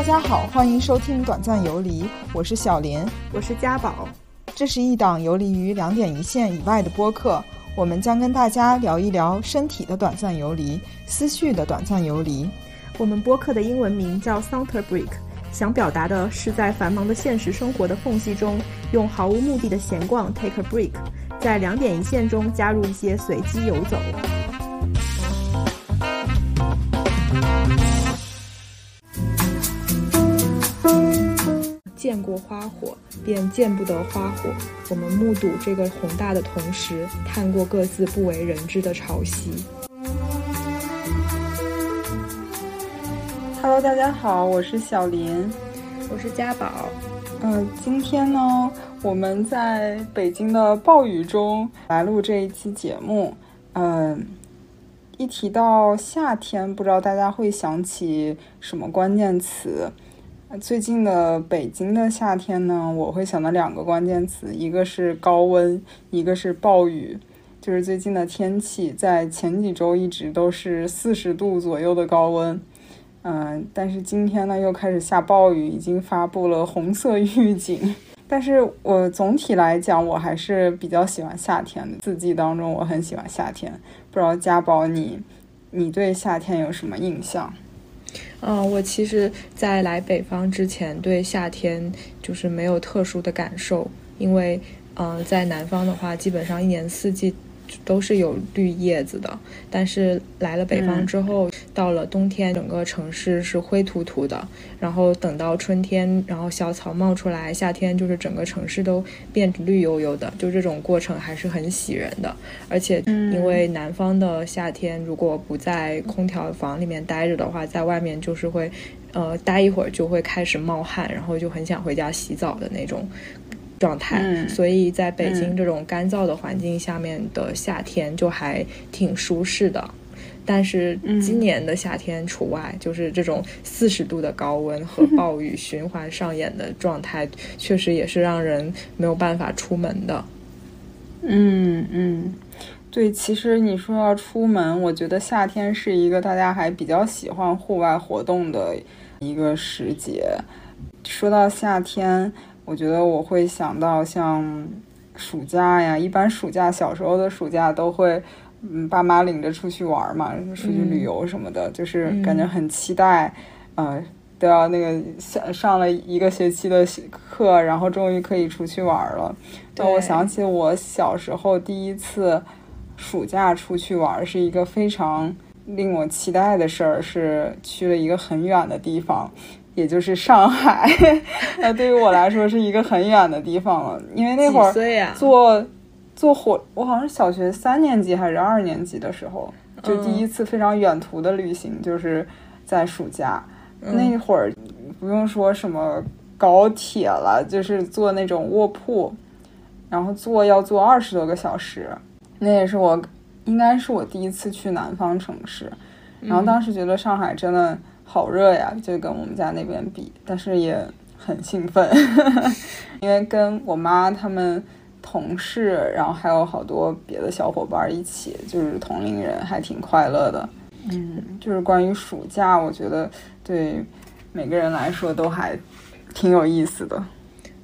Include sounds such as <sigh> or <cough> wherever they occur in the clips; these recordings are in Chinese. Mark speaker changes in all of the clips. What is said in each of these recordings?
Speaker 1: 大家好，欢迎收听《短暂游离》，我是小林，
Speaker 2: 我是家宝。
Speaker 1: 这是一档游离于两点一线以外的播客，我们将跟大家聊一聊身体的短暂游离，思绪的短暂游离。
Speaker 2: 我们播客的英文名叫 Saunter Break，想表达的是在繁忙的现实生活的缝隙中，用毫无目的的闲逛 take a break，在两点一线中加入一些随机游走。见过花火，便见不得花火。我们目睹这个宏大的同时，看过各自不为人知的潮汐。
Speaker 1: Hello，大家好，我是小林，
Speaker 2: 我是家宝。
Speaker 1: 嗯，今天呢，我们在北京的暴雨中来录这一期节目。嗯，一提到夏天，不知道大家会想起什么关键词？最近的北京的夏天呢，我会想到两个关键词，一个是高温，一个是暴雨。就是最近的天气，在前几周一直都是四十度左右的高温，嗯，但是今天呢又开始下暴雨，已经发布了红色预警。但是我总体来讲，我还是比较喜欢夏天的。四季当中，我很喜欢夏天。不知道家宝你，你对夏天有什么印象？
Speaker 2: 嗯，我其实，在来北方之前，对夏天就是没有特殊的感受，因为，嗯，在南方的话，基本上一年四季。都是有绿叶子的，但是来了北方之后，到了冬天，整个城市是灰秃秃的。然后等到春天，然后小草冒出来，夏天就是整个城市都变绿油油的。就这种过程还是很喜人的。而且因为南方的夏天，如果不在空调房里面待着的话，在外面就是会，呃，待一会儿就会开始冒汗，然后就很想回家洗澡的那种。状态，所以在北京这种干燥的环境下面的夏天就还挺舒适的，但是今年的夏天除外，就是这种四十度的高温和暴雨循环上演的状态，确实也是让人没有办法出门的。
Speaker 1: 嗯嗯，对，其实你说要出门，我觉得夏天是一个大家还比较喜欢户外活动的一个时节。说到夏天。我觉得我会想到像暑假呀，一般暑假小时候的暑假都会，嗯，爸妈领着出去玩嘛，出去旅游什么的，就是感觉很期待，呃，都要那个上上了一个学期的课，然后终于可以出去玩了。让我想起我小时候第一次暑假出去玩，是一个非常令我期待的事儿，是去了一个很远的地方。也就是上海，那对于我来说是一个很远的地方了，因为那会儿坐坐火，我好像是小学三年级还是二年级的时候，就第一次非常远途的旅行，就是在暑假。那会儿，不用说什么高铁了，就是坐那种卧铺，然后坐要坐二十多个小时，那也是我应该是我第一次去南方城市，然后当时觉得上海真的。好热呀，就跟我们家那边比，但是也很兴奋，<laughs> 因为跟我妈他们同事，然后还有好多别的小伙伴一起，就是同龄人，还挺快乐的。嗯，就是关于暑假，我觉得对每个人来说都还挺有意思的。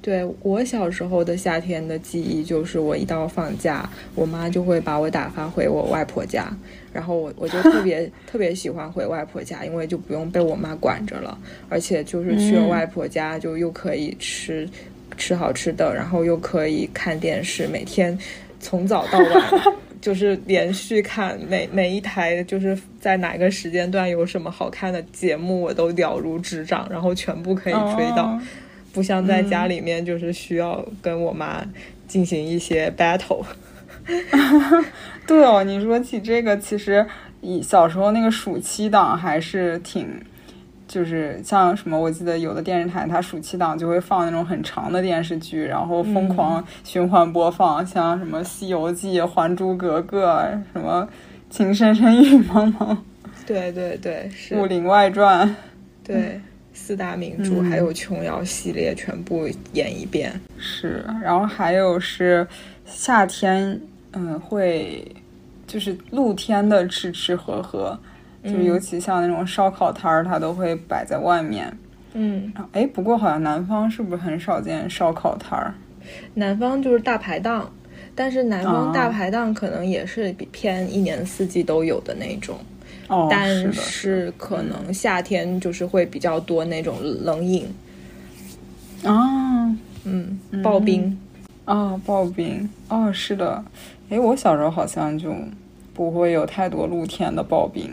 Speaker 2: 对我小时候的夏天的记忆，就是我一到放假，我妈就会把我打发回我外婆家，然后我我就特别 <laughs> 特别喜欢回外婆家，因为就不用被我妈管着了，而且就是去了外婆家，就又可以吃吃好吃的，然后又可以看电视，每天从早到晚 <laughs> 就是连续看每每一台，就是在哪个时间段有什么好看的节目，我都了如指掌，然后全部可以追到。不像在家里面，就是需要跟我妈进行一些 battle。<laughs>
Speaker 1: 对哦，你说起这个，其实以小时候那个暑期档还是挺，就是像什么，我记得有的电视台它暑期档就会放那种很长的电视剧，然后疯狂循环播放，像什么《西游记》《还珠格格》什么《情深深雨蒙蒙》。
Speaker 2: 对对对，是《
Speaker 1: 武林外传》。
Speaker 2: 对。四大名著还有琼瑶系列全部演一遍，
Speaker 1: 是，然后还有是夏天，嗯，会就是露天的吃吃喝喝，就是尤其像那种烧烤摊儿，它都会摆在外面，
Speaker 2: 嗯，
Speaker 1: 哎，不过好像南方是不是很少见烧烤摊儿？
Speaker 2: 南方就是大排档，但是南方大排档可能也是比偏一年四季都有的那种，
Speaker 1: 哦，
Speaker 2: 但
Speaker 1: 是
Speaker 2: 是可能夏天就是会比较多那种冷饮，
Speaker 1: 啊，
Speaker 2: 嗯，刨冰，
Speaker 1: 啊，刨冰，哦，是的，哎，我小时候好像就不会有太多露天的刨冰，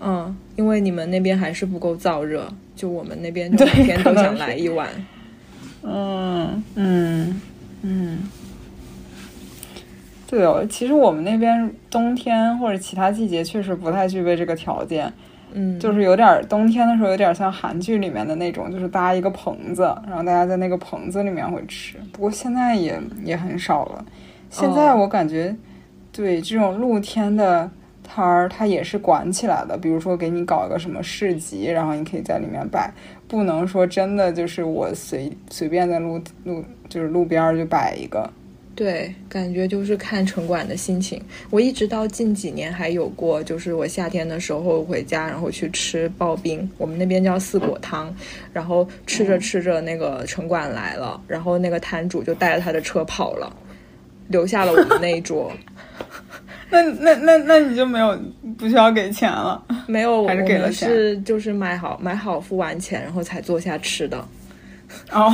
Speaker 2: 嗯，因为你们那边还是不够燥热，就我们那边就每天都想来一碗。
Speaker 1: 嗯嗯嗯，对哦，其实我们那边冬天或者其他季节确实不太具备这个条件，
Speaker 2: 嗯，
Speaker 1: 就是有点儿冬天的时候有点像韩剧里面的那种，就是搭一个棚子，然后大家在那个棚子里面会吃。不过现在也也很少了。现在
Speaker 2: 哦
Speaker 1: 我感觉，对这种露天的摊儿，它也是管起来的。比如说给你搞一个什么市集，然后你可以在里面摆，不能说真的就是我随随便在路路就是路边就摆一个。
Speaker 2: 对，感觉就是看城管的心情。我一直到近几年还有过，就是我夏天的时候回家，然后去吃刨冰，我们那边叫四果汤，然后吃着吃着那个城管来了，然后那个摊主就带着他的车跑了，留下了我们那一桌。<laughs>
Speaker 1: 那那那那你就没有不需要给钱了。
Speaker 2: 没有，我
Speaker 1: 还是给了
Speaker 2: 们
Speaker 1: 钱
Speaker 2: 是就是买好买好付完钱，然后才坐下吃的。
Speaker 1: 哦，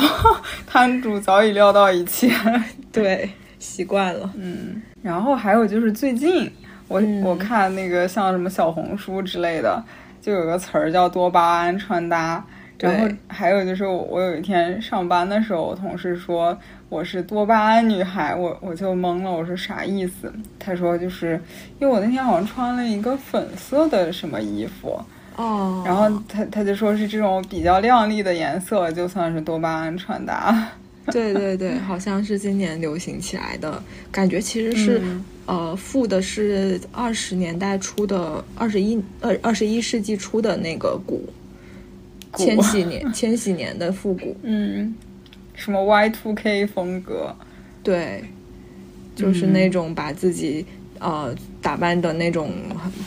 Speaker 1: 摊主早已料到一切。<laughs>
Speaker 2: 对，习惯了。
Speaker 1: 嗯，然后还有就是最近我、
Speaker 2: 嗯
Speaker 1: 我看那个像什么小红书之类的，就有个词儿叫多巴胺穿搭。然后还有就是我我有一天上班的时候，我同事说我是多巴胺女孩，我我就懵了，我说啥意思？他说就是因为我那天好像穿了一个粉色的什么衣服，
Speaker 2: 哦，
Speaker 1: 然后他他就说是这种比较亮丽的颜色，就算是多巴胺穿搭。<laughs>
Speaker 2: 对对对，好像是今年流行起来的，感觉其实是、
Speaker 1: 嗯
Speaker 2: 呃复的是二十年代初的二十一二二十一世纪初的那个鼓，千禧年千禧年的复古，
Speaker 1: 嗯，什么 Y two K 风格。
Speaker 2: 对，就是
Speaker 1: 嗯
Speaker 2: 那种把自己、呃打扮的那种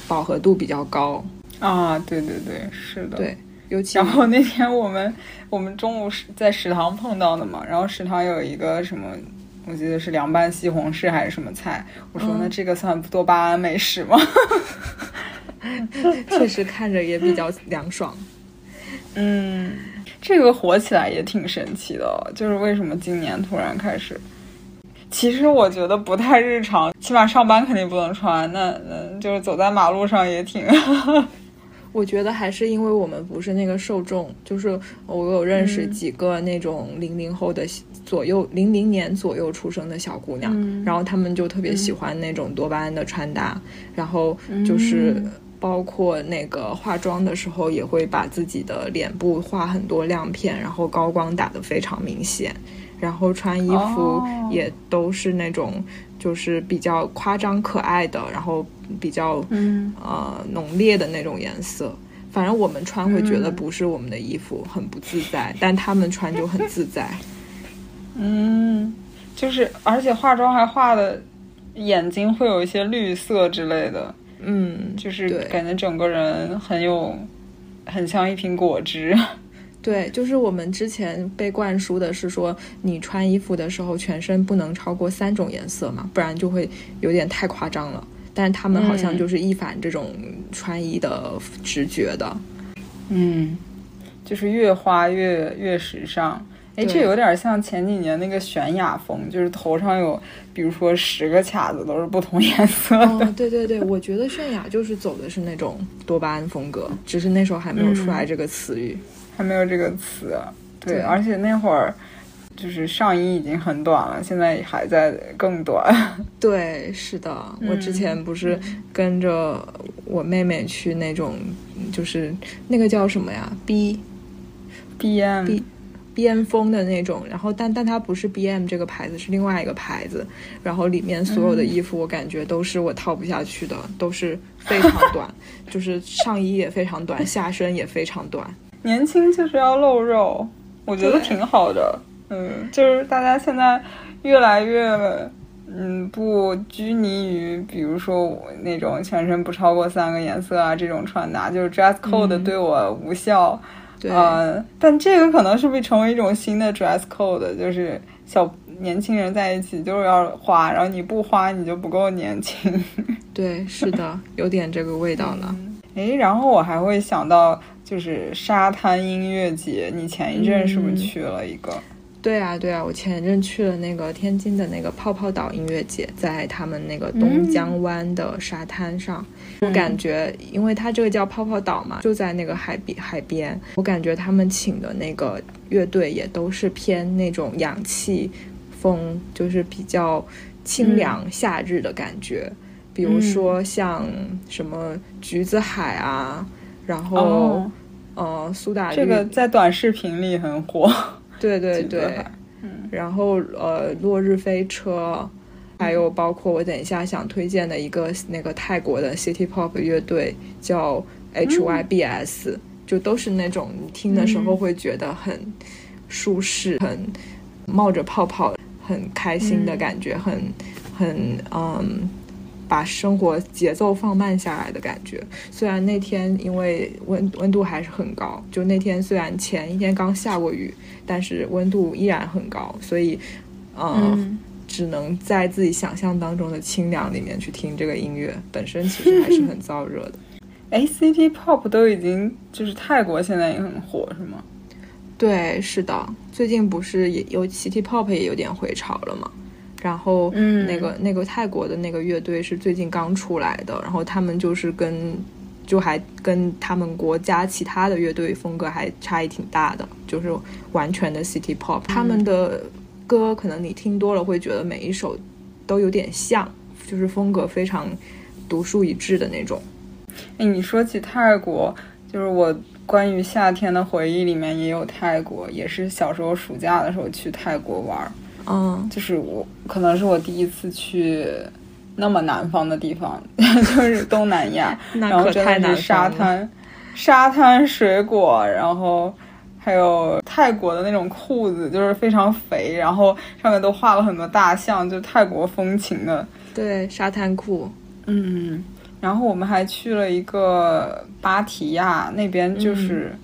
Speaker 2: 饱和度比较高，
Speaker 1: 啊，对对对，是的。
Speaker 2: 对，尤其
Speaker 1: 然后那天我们我们中午是在食堂碰到的嘛，然后食堂有一个什么，我记得是凉拌西红柿还是什么菜，我说、
Speaker 2: 嗯
Speaker 1: 那这个算多巴胺美食吗？<laughs>
Speaker 2: 确实看着也比较凉爽。<laughs>
Speaker 1: 嗯，这个火起来也挺神奇的哦，就是为什么今年突然开始。其实我觉得不太日常，起码上班肯定不能穿，那那就是走在马路上也挺。
Speaker 2: 我觉得还是因为我们不是那个受众，就是我有认识
Speaker 1: 嗯。
Speaker 2: 几个那种零零后的左右零零年左右出生的小姑娘，
Speaker 1: 嗯。
Speaker 2: 然后她们就特别喜欢那种多巴胺的穿搭，然后就是
Speaker 1: 嗯
Speaker 2: 包括那个化妆的时候也会把自己的脸部画很多亮片，然后高光打得非常明显，然后穿衣服
Speaker 1: 哦
Speaker 2: 也都是那种就是比较夸张可爱的，然后比较
Speaker 1: 嗯
Speaker 2: 呃浓烈的那种颜色。反正我们穿会觉得
Speaker 1: 嗯
Speaker 2: 不是我们的衣服，很不自在，<laughs> 但他们穿就很自在。<laughs>
Speaker 1: 嗯，就是而且化妆还化的眼睛会有一些绿色之类的，
Speaker 2: 嗯，
Speaker 1: 就是感觉整个人很有，很像一瓶果汁。
Speaker 2: 对，就是我们之前被灌输的是说，你穿衣服的时候全身不能超过三种颜色嘛，不然就会有点太夸张了。但是他们好像
Speaker 1: 嗯
Speaker 2: 就是一反这种穿衣的直觉的。
Speaker 1: 嗯，就是越花越越时尚。哎，这有点像前几年那个泫雅风，就是头上有，比如说十个卡子都是不同颜色的。
Speaker 2: 哦，对对对，我觉得泫雅就是走的是那种多巴胺风格，只是那时候还没有出来这个词语。
Speaker 1: 还没有这个词。对，
Speaker 2: 对
Speaker 1: 而且那会儿就是上衣已经很短了，现在还在更短。<laughs>
Speaker 2: 对，是的，我之前不是跟着我妹妹去那种，就是那个叫什么呀，B
Speaker 1: B M
Speaker 2: B B M 风的那种，然后但但它不是 B M 这个牌子，是另外一个牌子，然后里面所有的衣服我感觉都是我套不下去的，都是非常短，<laughs> 就是上衣也非常短，下身也非常短。
Speaker 1: 年轻就是要露肉，我觉得挺好的。嗯，就是大家现在越来越，嗯，不拘泥于，比如说我那种全身不超过三个颜色啊这种穿搭，就是 dress code
Speaker 2: 嗯
Speaker 1: 对我无效。
Speaker 2: 对，
Speaker 1: 呃，但这个可能是不是成为一种新的 dress code，就是小年轻人在一起就是要花，然后你不花你就不够年轻。<laughs>
Speaker 2: 对，是的，有点这个味道了。
Speaker 1: 哎，然后我还会想到就是沙滩音乐节，你前一阵是不是去了一个？
Speaker 2: 对啊，对啊，我前一阵去了那个天津的那个泡泡岛音乐节，在他们那个东江湾的沙滩上，我感觉，因为它这个叫泡泡岛嘛，就在那个海边海边，我感觉他们请的那个乐队也都是偏那种氧气风，就是比较清凉夏日的感觉，比如说像什么橘子海啊，然后呃苏打绿，
Speaker 1: 这个在短视频里很火。<laughs>
Speaker 2: 对对 <laughs> 对，
Speaker 1: 嗯，
Speaker 2: 然后呃，落日飞车，还有包括我等一下想推荐的一个那个泰国的 City Pop 乐队叫 HYBS，就都是那种你听的时候会觉得很舒适、很冒着泡泡、很开心的感觉，很很嗯。把生活节奏放慢下来的感觉。虽然那天因为温温度还是很高，就那天虽然前一天刚下过雨，但是温度依然很高，所以，嗯，只能在自己想象当中的清凉里面去听这个音乐，本身其实还是很燥热的。<laughs>
Speaker 1: 哎，City Pop 都已经就是泰国现在也很火是吗？
Speaker 2: 对，是的，最近不是也有 City Pop 也有点回潮了吗？然后，嗯，那个那个泰国的那个乐队是最近刚出来的，然后他们就是跟，就还跟他们国家其他的乐队风格还差异挺大的，就是完全的 City Pop。他们的歌可能你听多了会觉得每一首都有点像，就是风格非常独树一帜的那种。
Speaker 1: 哎，你说起泰国，就是我关于夏天的回忆里面也有泰国，也是小时候暑假的时候去泰国玩。
Speaker 2: 嗯，
Speaker 1: 就是我可能是我第一次去那么南方的地方，<laughs> 就是东南亚，<laughs> 然后真的是沙滩、沙滩、水果，然后还有泰国的那种裤子，就是非常肥，然后上面都画了很多大象，就泰国风情的。
Speaker 2: 对，沙滩裤。
Speaker 1: 嗯，然后我们还去了一个芭提雅那边，就是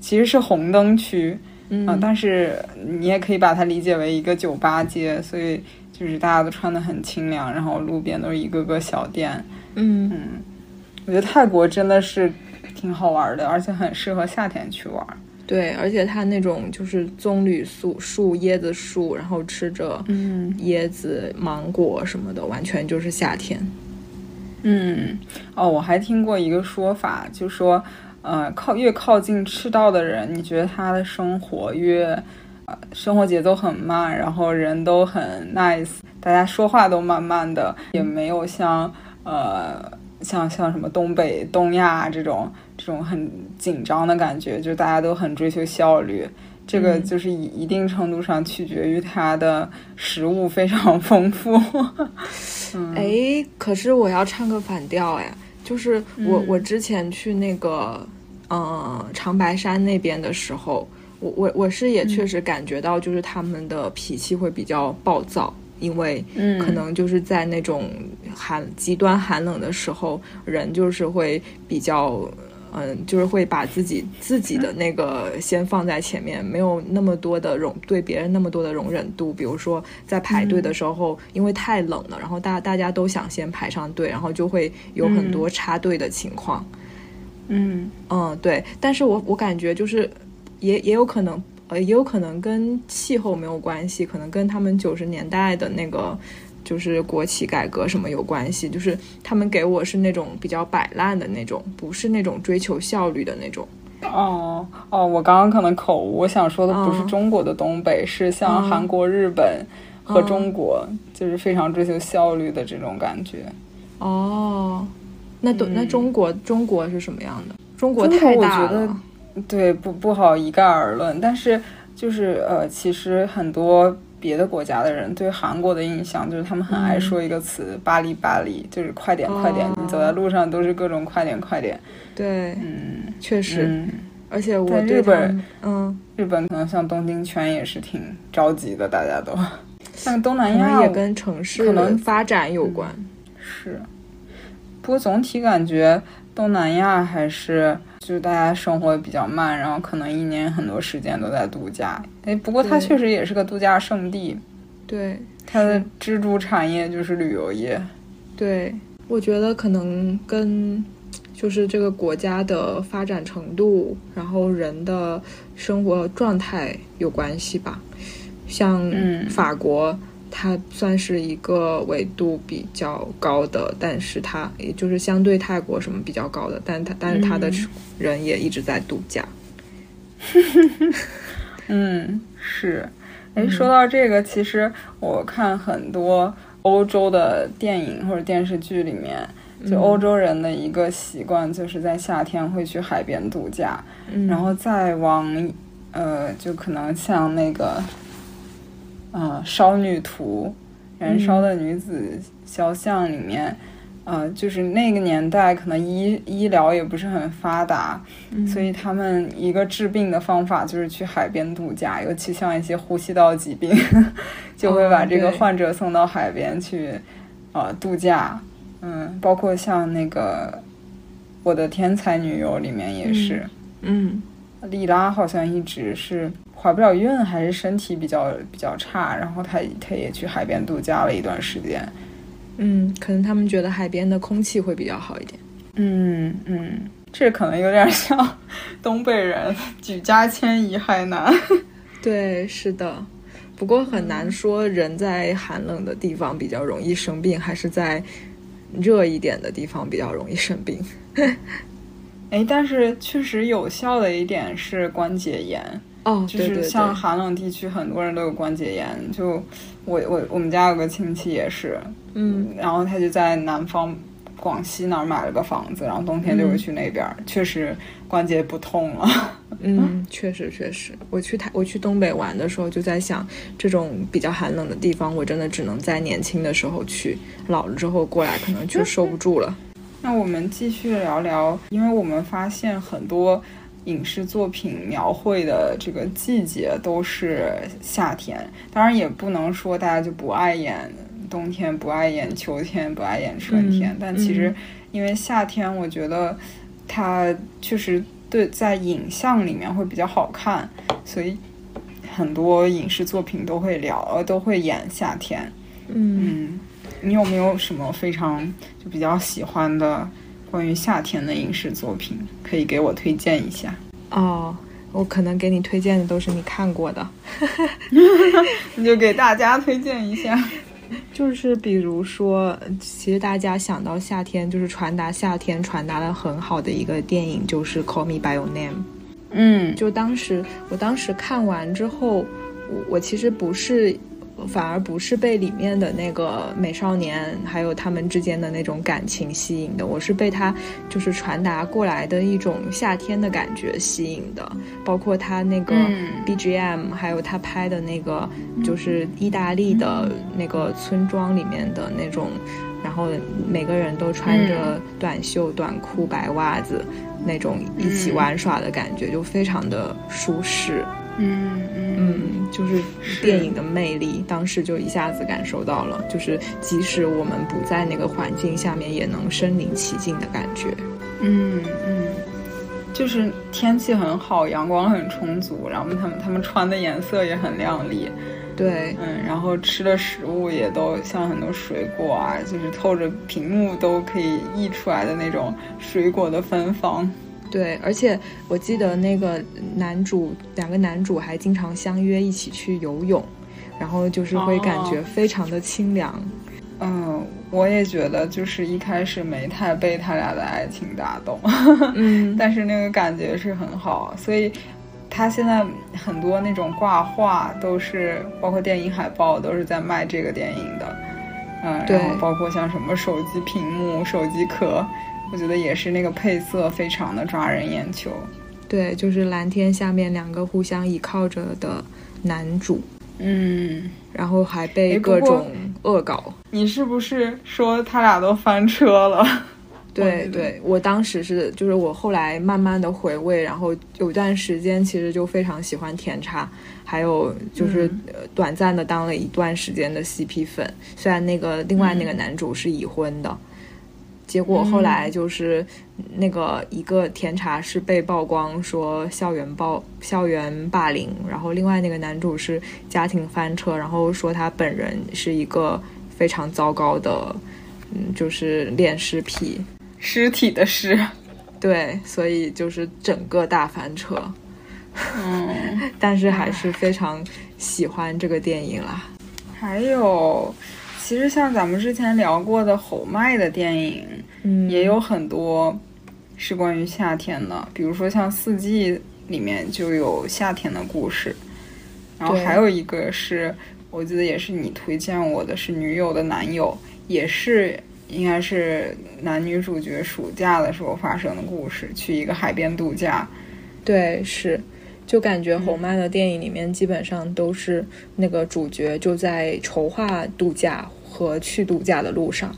Speaker 1: 其实是红灯区。
Speaker 2: 嗯，
Speaker 1: 但是你也可以把它理解为一个酒吧街，所以就是大家都穿的很清凉，然后路边都是一个个小店。
Speaker 2: 嗯
Speaker 1: 嗯，我觉得泰国真的是挺好玩的，而且很适合夏天去玩。
Speaker 2: 对，而且它那种就是棕榈树、树椰子树，然后吃着
Speaker 1: 嗯
Speaker 2: 椰子、芒果什么的，完全就是夏天。
Speaker 1: 嗯，哦，我还听过一个说法，就说。呃，靠越靠近赤道的人，你觉得他的生活越，呃，生活节奏很慢，然后人都很 nice，大家说话都慢慢的，也没有像呃像像什么东北、东亚这种这种很紧张的感觉，就大家都很追求效率。这个就是一一定程度上取决于他的食物非常丰富。<laughs>
Speaker 2: 哎，可是我要唱个反调哎，就是我我之前去那个。嗯，长白山那边的时候，我我我是也确实感觉到，就是他们的脾气会比较暴躁，因为可能就是在那种寒极端寒冷的时候，人就是会比较，嗯，就是会把自己自己的那个先放在前面，没有那么多的容对别人那么多的容忍度。比如说在排队的时候，因为太冷了，然后大大家都想先排上队，然后就会有很多插队的情况。
Speaker 1: 嗯
Speaker 2: 嗯嗯，对，但是我我感觉就是，也也有可能，呃，也有可能跟气候没有关系，可能跟他们九十年代的那个就是国企改革什么有关系，就是他们给我是那种比较摆烂的那种，不是那种追求效率的那种。
Speaker 1: 哦哦，我刚刚可能口误，我想说的不是中国的东北，是像韩国、日本和中国，就是非常追求效率的这种感觉。
Speaker 2: 哦。那都那中国中国是什么样的？
Speaker 1: 中
Speaker 2: 国太大
Speaker 1: 了，对，不不好一概而论。但是就是呃，其实很多别的国家的人对韩国的印象就是他们很爱说一个词“巴黎巴黎”，就是快点快点，你走在路上都是各种快点快点。
Speaker 2: 对，
Speaker 1: 嗯，
Speaker 2: 确实。而且我
Speaker 1: 日本，
Speaker 2: 嗯，
Speaker 1: 日本可能像东京圈也是挺着急的，大家都像东南亚
Speaker 2: 也跟城市可能发展有关，
Speaker 1: 是。不过总体感觉东南亚还是就是大家生活比较慢，然后可能一年很多时间都在度假。哎，不过它确实也是个度假胜地，
Speaker 2: 对
Speaker 1: 它的支柱产业就是旅游业。
Speaker 2: 对，我觉得可能跟就是这个国家的发展程度，然后人的生活状态有关系吧。像
Speaker 1: 嗯
Speaker 2: 法国，它算是一个纬度比较高的，但是它也就是相对泰国什么比较高的，但它但是它的
Speaker 1: 嗯
Speaker 2: 人也一直在度假。
Speaker 1: 嗯，是。哎，说到这个，其实我看很多欧洲的电影或者电视剧里面，就欧洲人的一个习惯，就是在夏天会去海边度假，
Speaker 2: 嗯，
Speaker 1: 然后再往，呃，就可能像那个，呃，《烧女图》《燃烧的女子肖像》里面。呃，就是那个年代，可能医医疗也不是很发达，所以他们一个治病的方法就是去海边度假，尤其像一些呼吸道疾病，<laughs> 就会把这个患者送到海边去，呃，度假。嗯，包括像那个《我的天才女友》里面也是，
Speaker 2: 嗯
Speaker 1: 莉拉好像一直是怀不了孕，还是身体比较比较差，然后她她也去海边度假了一段时间。
Speaker 2: 嗯，可能他们觉得海边的空气会比较好一点。
Speaker 1: 嗯嗯，这可能有点像 <laughs> 东北人举家迁移海南。<laughs>
Speaker 2: 对，是的。不过很难说人在寒冷的地方比较容易生病，还是在热一点的地方比较容易生病。<laughs>
Speaker 1: 哎，但是确实有效的一点是关节炎，
Speaker 2: 哦，
Speaker 1: 就是像寒冷地区很多人都有关节炎。就我我我们家有个亲戚也是，
Speaker 2: 嗯，
Speaker 1: 然后他就在南方广西那儿买了个房子，然后冬天就会
Speaker 2: 嗯
Speaker 1: 去那边儿，确实关节不痛了。<laughs>
Speaker 2: 嗯，确实确实，我去台我去东北玩的时候就在想，这种比较寒冷的地方，我真的只能在年轻的时候去，老了之后过来可能就受不住了。<laughs>
Speaker 1: 那我们继续聊聊，因为我们发现很多影视作品描绘的这个季节都是夏天，当然也不能说大家就不爱演冬天，不爱演秋天，不爱演春天。
Speaker 2: 嗯
Speaker 1: 但其实
Speaker 2: 嗯
Speaker 1: 因为夏天，我觉得它确实对在影像里面会比较好看，所以很多影视作品都会聊，呃都会演夏天。
Speaker 2: 嗯，
Speaker 1: 嗯，你有没有什么非常就比较喜欢的关于夏天的影视作品，可以给我推荐一下？
Speaker 2: 哦，我可能给你推荐的都是你看过的。<laughs>
Speaker 1: 你就给大家推荐一下。<laughs>
Speaker 2: 就是比如说，其实大家想到夏天，就是传达夏天传达的很好的一个电影，就是《Call Me by Your Name》。
Speaker 1: 嗯
Speaker 2: 就当时，我当时看完之后，我我其实不是，反而不是被里面的那个美少年还有他们之间的那种感情吸引的，我是被他就是传达过来的一种夏天的感觉吸引的，包括他那个
Speaker 1: 嗯
Speaker 2: BGM，、还有他拍的那个就是意大利的那个村庄里面的那种。然后每个人都穿着短袖、短裤、白袜子，那种一起玩耍的感觉，就非常的舒适。
Speaker 1: 嗯嗯
Speaker 2: 嗯，就是
Speaker 1: 是
Speaker 2: 电影的魅力，当时就一下子感受到了，就是即使我们不在那个环境下面，也能身临其境的感觉。
Speaker 1: 嗯嗯，就是天气很好，阳光很充足，然后他们他们穿的颜色也很亮丽。
Speaker 2: 对，
Speaker 1: 嗯，然后吃的食物也都像很多水果啊，就是透着屏幕都可以溢出来的那种水果的芬芳。
Speaker 2: 对，而且我记得那个男主两个男主还经常相约一起去游泳，然后就是会感觉
Speaker 1: 哦
Speaker 2: 非常的清凉。
Speaker 1: 嗯，我也觉得，就是一开始没太被他俩的爱情打动，<laughs>
Speaker 2: 嗯，
Speaker 1: 但是那个感觉是很好，所以他现在很多那种挂画都是，包括电影海报都是在卖这个电影的。嗯，
Speaker 2: 对
Speaker 1: 然后包括像什么手机屏幕、手机壳，我觉得也是那个配色非常的抓人眼球。
Speaker 2: 对，就是蓝天下面两个互相依靠着的男主，
Speaker 1: 嗯，
Speaker 2: 然后还被各种恶搞。
Speaker 1: 你是不是说他俩都翻车了？<laughs>
Speaker 2: 对对，我当时是，就是我后来慢慢的回味，然后有段时间其实就非常喜欢甜茶，还有就是、
Speaker 1: 嗯
Speaker 2: 呃短暂的当了一段时间的 CP 粉，虽然那个另外那个
Speaker 1: 嗯
Speaker 2: 男主是已婚的，结果后来就是那个一个甜茶是被曝光说校园暴校园霸凌，然后另外那个男主是家庭翻车，然后说他本人是一个非常糟糕的，嗯，就是恋尸癖，
Speaker 1: 尸体的尸，
Speaker 2: 对，所以就是整个大翻车。
Speaker 1: 嗯，<laughs>
Speaker 2: 但是还是非常喜欢这个电影啦。
Speaker 1: 还有。其实像咱们之前聊过的侯麦的电影，
Speaker 2: 嗯，
Speaker 1: 也有很多是关于夏天的，比如说像《四季》里面就有夏天的故事，然后还有一个是我记得也是你推荐我的，是女友的男友，也是应该是男女主角暑假的时候发生的故事，去一个海边度假，
Speaker 2: 对，是。就感觉侯麦的电影里面基本上都是那个主角就在筹划度假和去度假的路上，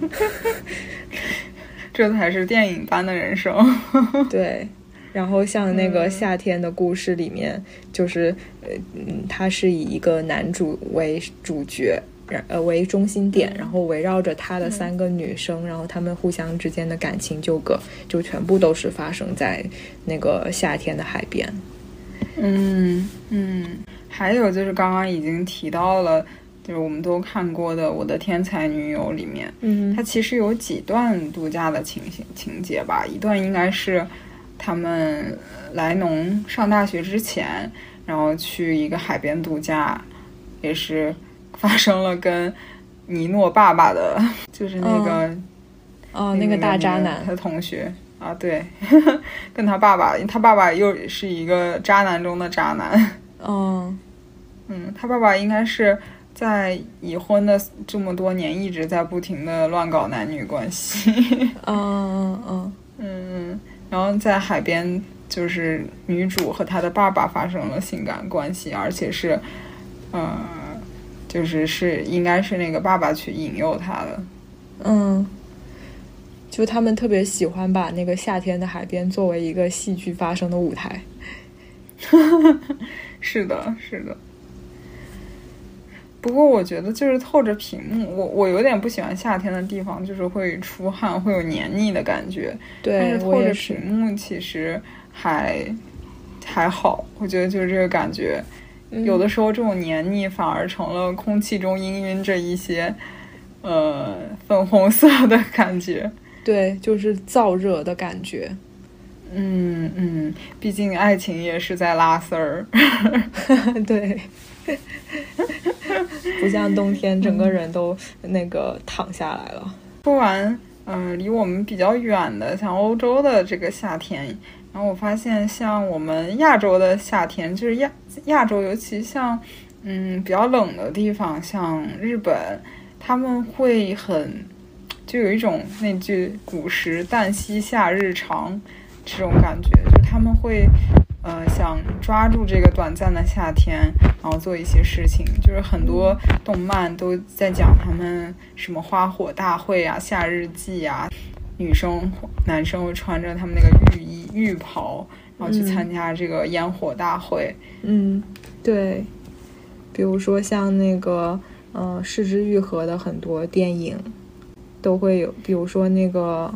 Speaker 2: <laughs>
Speaker 1: 这才是电影般的人生。<laughs>
Speaker 2: 对，然后像那个夏天的故事里面，就是呃，嗯，他是以一个男主为主角。呃，为中心点，然后围绕着他的三个女生，然后他们互相之间的感情纠葛，就全部都是发生在那个夏天的海边。
Speaker 1: 嗯嗯，还有就是刚刚已经提到了，就是我们都看过的《我的天才女友》里面，
Speaker 2: 嗯，
Speaker 1: 它其实有几段度假的情形情节吧。一段应该是他们来农上大学之前，然后去一个海边度假，也是。发生了跟尼诺爸爸的，<laughs> 就是那个，
Speaker 2: 哦，那个大渣男，
Speaker 1: 他的同学啊，对，<laughs> 跟他爸爸，他爸爸又是一个渣男中的渣男。
Speaker 2: 嗯，
Speaker 1: 嗯，他爸爸应该是在已婚的这么多年一直在不停的乱搞男女关系。<laughs>
Speaker 2: 嗯嗯
Speaker 1: 嗯嗯，然后在海边，就是女主和她的爸爸发生了性感关系，而且是，嗯。就是是应该是那个爸爸去引诱她的，
Speaker 2: 嗯，就他们特别喜欢把那个夏天的海边作为一个戏剧发生的舞台，<laughs>
Speaker 1: 是的，是的。不过我觉得就是透着屏幕，我我有点不喜欢夏天的地方，就是会出汗，会有黏腻的感觉。
Speaker 2: 对，
Speaker 1: 但是透着屏幕其实还还好，我觉得就是这个感觉。有的时候，这种黏腻反而成了空气中氤氲着一些，呃，粉红色的感觉。
Speaker 2: 对，就是燥热的感觉。
Speaker 1: 嗯嗯，毕竟爱情也是在拉丝儿。<laughs>
Speaker 2: 对，<laughs> 不像冬天，整个人都那个躺下来了。
Speaker 1: 说完，嗯，离我们比较远的，像欧洲的这个夏天，然后我发现，像我们亚洲的夏天，就是亚。亚洲，尤其像，嗯，比较冷的地方，像日本，他们会很，就有一种那句古时“旦夕夏日长”这种感觉，就他们会，呃，想抓住这个短暂的夏天，然后做一些事情。就是很多动漫都在讲他们什么花火大会啊、夏日祭啊，女生、男生会穿着他们那个浴衣、浴袍。然后去参加这个烟火大会。
Speaker 2: 嗯，对，比如说像那个，呃，失之愈合的很多电影都会有，比如说那个，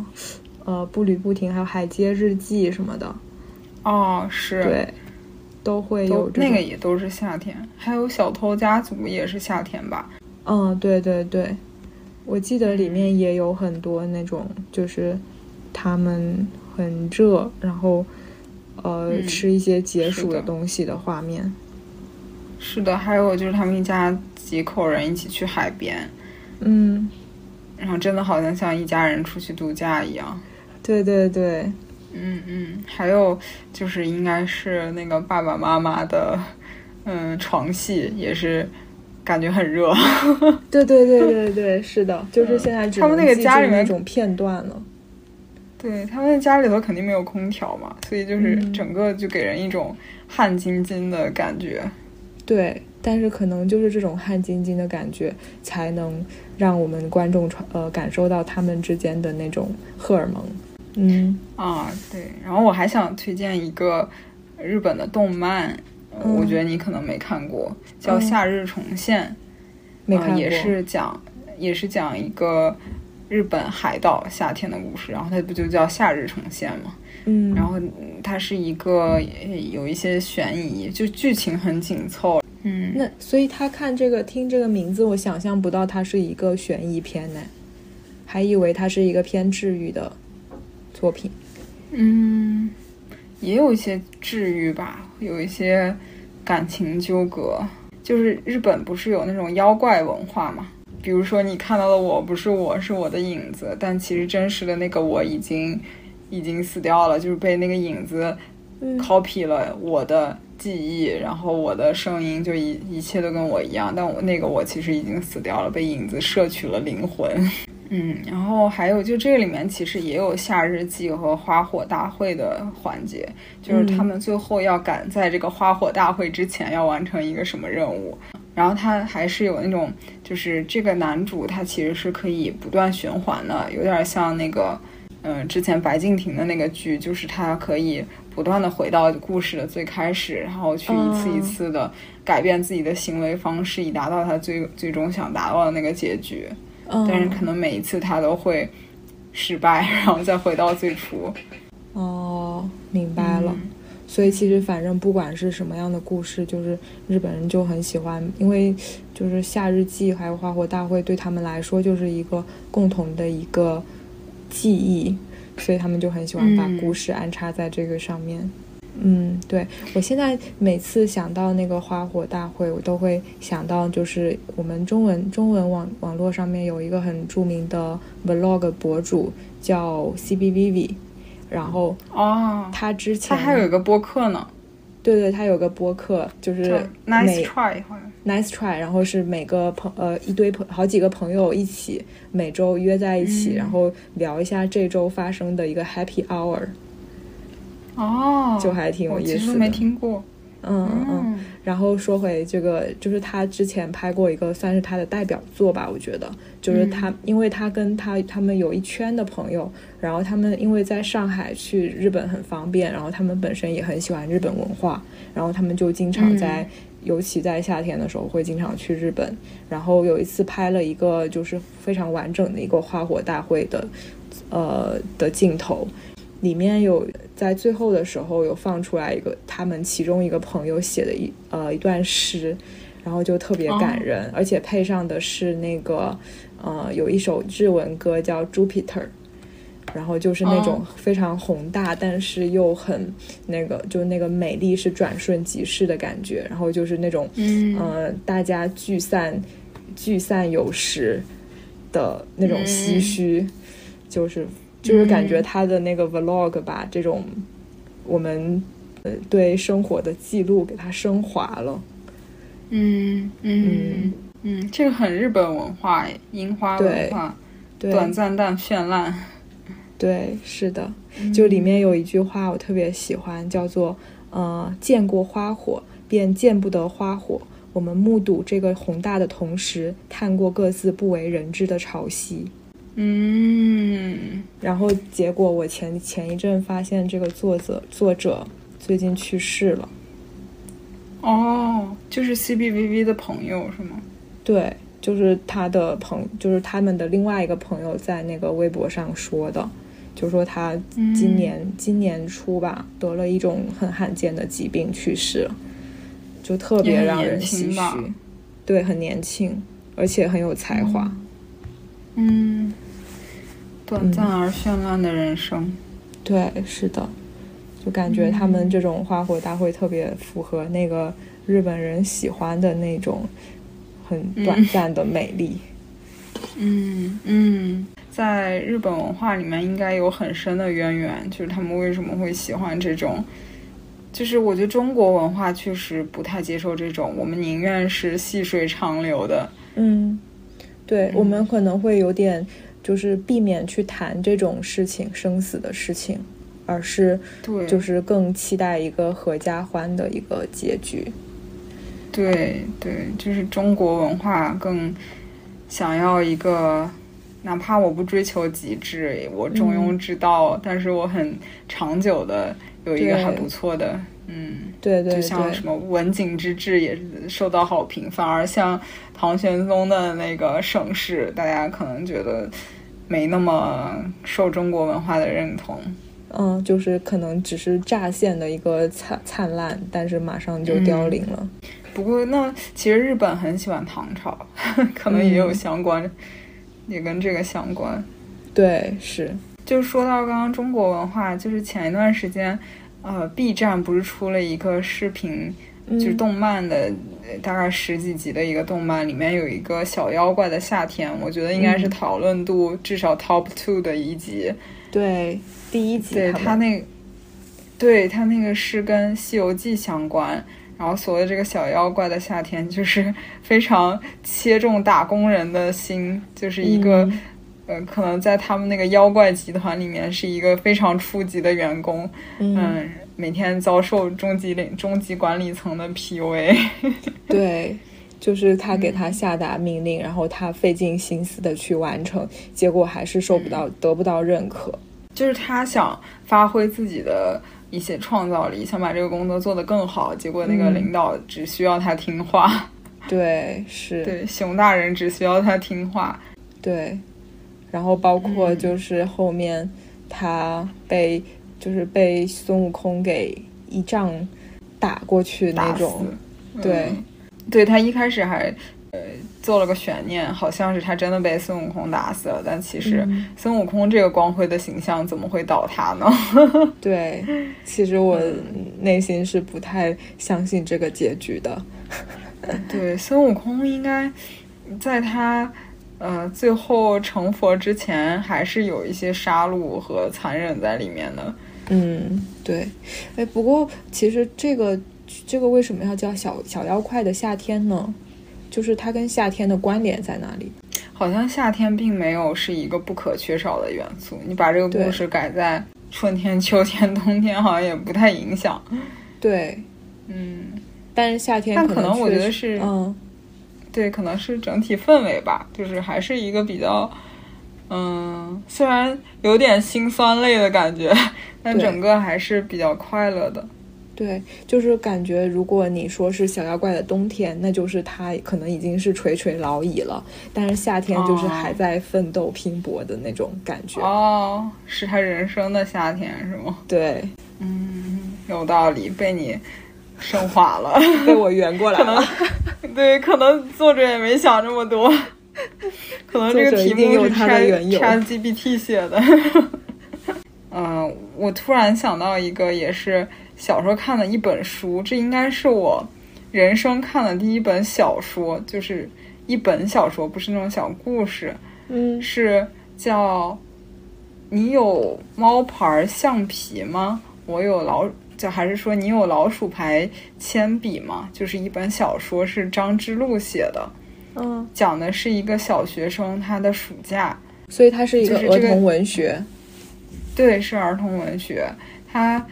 Speaker 2: 呃，步履不停，还有海街日记什么的。
Speaker 1: 哦，是。
Speaker 2: 对，都会有。
Speaker 1: 那个也都是夏天，还有小偷家族也是夏天吧？
Speaker 2: 嗯，对对对，我记得里面也有很多那种，就是他们很热，然后。呃，吃一些解暑的东西的画面，
Speaker 1: 是的，还有就是他们一家几口人一起去海边，
Speaker 2: 嗯，
Speaker 1: 然后真的好像像一家人出去度假一样，
Speaker 2: 对对对，
Speaker 1: 嗯嗯，还有就是应该是那个爸爸妈妈的，<laughs> 嗯，床戏也是感觉很热，<laughs>
Speaker 2: 对对对对对，是的，就是现在
Speaker 1: 他们那个家里面
Speaker 2: 那种片段了。
Speaker 1: 对他们家里头肯定没有空调嘛，所以就是整个就给人一种汗津津的感觉。
Speaker 2: 对，但是可能就是这种汗津津的感觉，才能让我们观众传呃感受到他们之间的那种荷尔蒙。嗯
Speaker 1: 啊，对。然后我还想推荐一个日本的动漫，我觉得你可能没看过，叫《夏日重现》，
Speaker 2: 没看过，
Speaker 1: 也是讲也是讲一个。日本海岛夏天的故事，然后它不就叫《夏日重现》吗？
Speaker 2: 嗯，
Speaker 1: 然后它是一个有一些悬疑，就剧情很紧凑。嗯，
Speaker 2: 那所以他看这个听这个名字，我想象不到它是一个悬疑片呢，还以为它是一个偏治愈的作品。
Speaker 1: 嗯，也有一些治愈吧，有一些感情纠葛。就是日本不是有那种妖怪文化嘛？比如说你看到的我不是我是我的影子，但其实真实的那个我已经已经死掉了，就是被那个影子 copy 了我的。记忆，然后我的声音就一一切都跟我一样，但我那个我其实已经死掉了，被影子摄取了灵魂。嗯，然后还有就这里面其实也有夏日祭和花火大会的环节，就是他们最后要赶在这个花火大会之前要完成一个什么任务。然后他还是有那种，就是这个男主他其实是可以不断循环的，有点像那个，嗯，之前白敬亭的那个剧，就是他可以。不断的回到故事的最开始，然后去一次一次的改变自己的行为方式，以达到他最最终想达到的那个结局。但是可能每一次他都会失败，然后再回到最初。
Speaker 2: 哦，明白了。所以其实反正不管是什么样的故事，就是日本人就很喜欢，因为就是夏日祭还有花火大会对他们来说就是一个共同的一个记忆。所以他们就很喜欢把故事安插在这个上面。嗯，对我现在每次想到那个花火大会，我都会想到就是我们中文中文网网络上面有一个很著名的 vlog 博主叫 CBVV，然后
Speaker 1: 哦，
Speaker 2: 他之前
Speaker 1: 他还有一个播客呢。
Speaker 2: 对对，他有个播客，就是
Speaker 1: Nice Try。
Speaker 2: Nice try，然后是每个朋呃一堆朋好几个朋友一起每周约在一起，然后聊一下这周发生的一个 Happy Hour。
Speaker 1: 哦，
Speaker 2: 就还挺有意思的。
Speaker 1: 其实没听过。
Speaker 2: 嗯嗯。然后说回这个，就是他之前拍过一个算是他的代表作吧，我觉得就是他，因为他跟他他们有一圈的朋友，然后他们因为在上海去日本很方便，然后他们本身也很喜欢日本文化，然后他们就经常在。尤其在夏天的时候，会经常去日本。然后有一次拍了一个就是非常完整的一个花火大会的，呃的镜头，里面有在最后的时候有放出来一个他们其中一个朋友写的一呃一段诗，然后就特别感人，而且配上的是那个呃有一首日文歌叫 Jupiter。然后就是那种非常宏大，但是又很那个，就那个美丽是转瞬即逝的感觉。然后就是那种，嗯，大家聚散聚散有时的那种唏嘘，就是就是感觉他的那个 vlog 把这种我们呃对生活的记录给它升华了。
Speaker 1: 嗯嗯嗯，这个很日本文化，樱花文化，对短暂但绚烂。
Speaker 2: 对，是的，就里面有一句话我特别喜欢，叫做“呃，见过花火，便见不得花火。我们目睹这个宏大的同时，探过各自不为人知的潮汐。”
Speaker 1: 嗯，
Speaker 2: 然后结果我前前一阵发现这个作者作者最近去世了。
Speaker 1: 哦，就是 C B V V 的朋友是吗？
Speaker 2: 对，就是他的朋，就是他们的另外一个朋友在那个微博上说的。就说他今年今年初吧，得了一种很罕见的疾病去世了，就特别让人唏嘘。对，很年轻，而且很有才华。
Speaker 1: 嗯，短暂而绚烂的人生。
Speaker 2: 对，是的，就感觉他们这种花火大会特别符合那个日本人喜欢的那种很短暂的美丽。
Speaker 1: 嗯嗯。在日本文化里面，应该有很深的渊源，就是他们为什么会喜欢这种？就是我觉得中国文化确实不太接受这种，我们宁愿是细水长流的。
Speaker 2: 嗯，对，我们可能会有点就是避免去谈这种事情、生死的事情，而是
Speaker 1: 对，
Speaker 2: 就是更期待一个合家欢的一个结局。
Speaker 1: 对对，就是中国文化更想要一个。哪怕我不追求极致，我中庸之道，但是我很长久的有一个很不错的，嗯，
Speaker 2: 对对，
Speaker 1: 就像什么文景之治也受到好评，反而像唐玄宗的那个盛世，大家可能觉得没那么受中国文化的认同。
Speaker 2: 嗯，就是可能只是乍现的一个灿灿烂，但是马上就凋零了。
Speaker 1: 不过，那其实日本很喜欢唐朝，<laughs> 可能也有相关，也跟这个相关。
Speaker 2: 对，是。
Speaker 1: 就说到刚刚中国文化，就是前一段时间，呃，B 站不是出了一个视频，就是动漫的，大概十几集的一个动漫，里面有一个小妖怪的夏天，我觉得应该是讨论度至少 top two 的一集。
Speaker 2: 对，第一集。
Speaker 1: 对他那，对他那个是跟《西游记》相关。然后所谓这个小妖怪的夏天，就是 <laughs> 非常切中打工人的心，就是一个，呃，可能在他们那个妖怪集团里面是一个非常初级的员工，嗯，每天遭受中级领、中级管理层的 PUA。<laughs>
Speaker 2: 对，就是他给他下达命令，然后他费尽心思的去完成，结果还是受不到、得不到认可。
Speaker 1: 就是他想发挥自己的。一些创造力，想把这个工作做得更好，结果那个领导只需要他听话。<laughs>
Speaker 2: 对，是。
Speaker 1: 对，熊大人只需要他听话。
Speaker 2: 对，然后包括就是后面他被就是被孙悟空给一仗打过去那种。对，
Speaker 1: 对他一开始还。呃，做了个悬念，好像是他真的被孙悟空打死了，但其实孙悟空这个光辉的形象怎么会倒塌呢？<laughs>
Speaker 2: 对，其实我内心是不太相信这个结局的。<laughs>
Speaker 1: 对，孙悟空应该在他呃最后成佛之前，还是有一些杀戮和残忍在里面的。
Speaker 2: 嗯，对。哎，不过其实这个这个为什么要叫小小妖怪的夏天呢？就是它跟夏天的关联在哪里？
Speaker 1: 好像夏天并没有是一个不可缺少的元素。你把这个故事改在春天、秋天、<laughs> 冬天，好像也不太影响。
Speaker 2: 对，
Speaker 1: 嗯，
Speaker 2: 但是夏天，
Speaker 1: 但可能我觉得
Speaker 2: 是，
Speaker 1: 嗯，对，可能是整体氛围吧，就是还是一个比较，嗯，虽然有点心酸泪的感觉，但整个还是比较快乐的。
Speaker 2: 对，就是感觉，如果你说是小妖怪的冬天，那就是他可能已经是垂垂老矣了。但是夏天就是还在奋斗拼搏的那种感觉。
Speaker 1: 哦，是他人生的夏天是吗？
Speaker 2: 对，
Speaker 1: 嗯，有道理，被你升华了，<laughs>
Speaker 2: 被我圆过来了。
Speaker 1: 对，可能作者也没想这么多，<laughs> 可能这个题目是 ChatGPT 写的。<laughs> 嗯，我突然想到一个，也是。小时候看的一本书，这应该是我人生看的第一本小说，就是一本小说，不是那种小故事，
Speaker 2: 嗯，
Speaker 1: 是叫你有猫牌橡皮吗？我有老，就还是说你有老鼠牌铅笔吗？就是一本小说，是张之路写的，
Speaker 2: 嗯，
Speaker 1: 讲的是一个小学生他的暑假，
Speaker 2: 所以它是一个儿童文学，
Speaker 1: 对，是儿童文学，他。